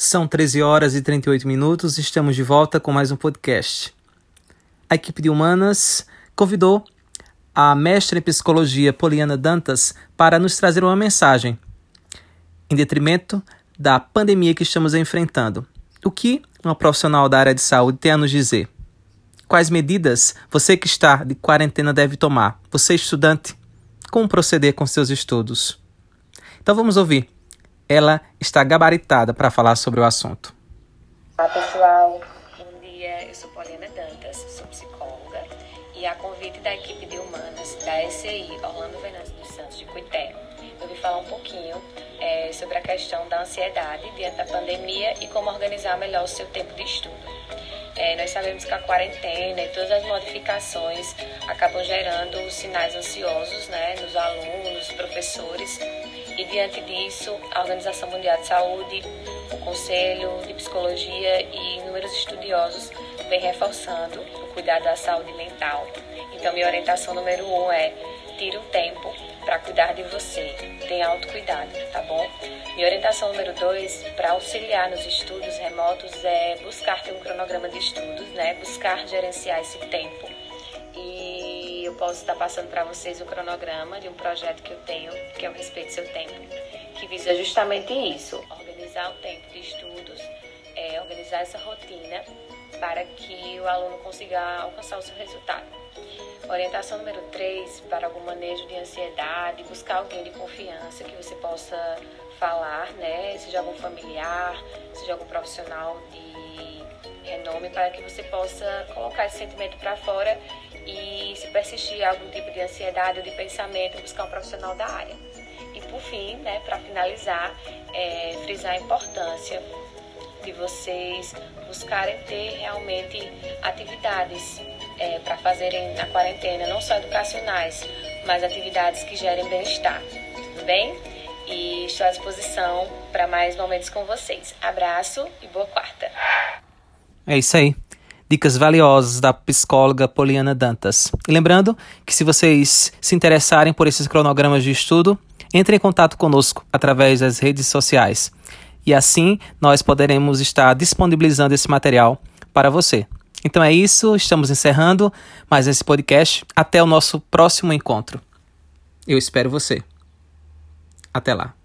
São 13 horas e 38 minutos, estamos de volta com mais um podcast. A equipe de Humanas convidou a mestra em psicologia Poliana Dantas para nos trazer uma mensagem em detrimento da pandemia que estamos enfrentando. O que uma profissional da área de saúde tem a nos dizer? Quais medidas você que está de quarentena deve tomar? Você estudante, como proceder com seus estudos? Então vamos ouvir ela está gabaritada para falar sobre o assunto. Olá pessoal, bom dia. Eu sou Poliana Dantas, sou psicóloga e a convite da equipe de humanas da SCI Orlando Venâncio dos Santos de Cuité, eu vim falar um pouquinho é, sobre a questão da ansiedade diante da pandemia e como organizar melhor o seu tempo de estudo. É, nós sabemos que a quarentena e todas as modificações acabam gerando sinais ansiosos né, nos alunos, professores e diante disso, a Organização Mundial de Saúde, o Conselho de Psicologia e inúmeros estudiosos vem reforçando o cuidado da saúde mental. Então, minha orientação número um é tire um tempo para cuidar de você. Tenha autocuidado, tá bom? Minha orientação número dois, para auxiliar nos estudos remotos, é buscar ter um cronograma de estudos, né? Buscar gerenciar esse tempo. Posso estar passando para vocês o cronograma de um projeto que eu tenho, que é o Respeito Seu Tempo, que visa justamente isso, organizar o tempo de estudos, é, organizar essa rotina para que o aluno consiga alcançar o seu resultado. Orientação número 3, para algum manejo de ansiedade, buscar alguém de confiança que você possa falar, né? Seja algum familiar, seja algum profissional de renome, para que você possa colocar esse sentimento para fora e se persistir algum tipo de ansiedade ou de pensamento, buscar um profissional da área. E por fim, né, para finalizar, é, frisar a importância de vocês buscarem ter realmente atividades é, para fazerem na quarentena, não só educacionais, mas atividades que gerem bem-estar, tudo bem? E estou à disposição para mais momentos com vocês. Abraço e boa quarta. É isso aí dicas valiosas da psicóloga Poliana Dantas. E lembrando que se vocês se interessarem por esses cronogramas de estudo, entre em contato conosco através das redes sociais. E assim nós poderemos estar disponibilizando esse material para você. Então é isso, estamos encerrando mais esse podcast. Até o nosso próximo encontro. Eu espero você. Até lá.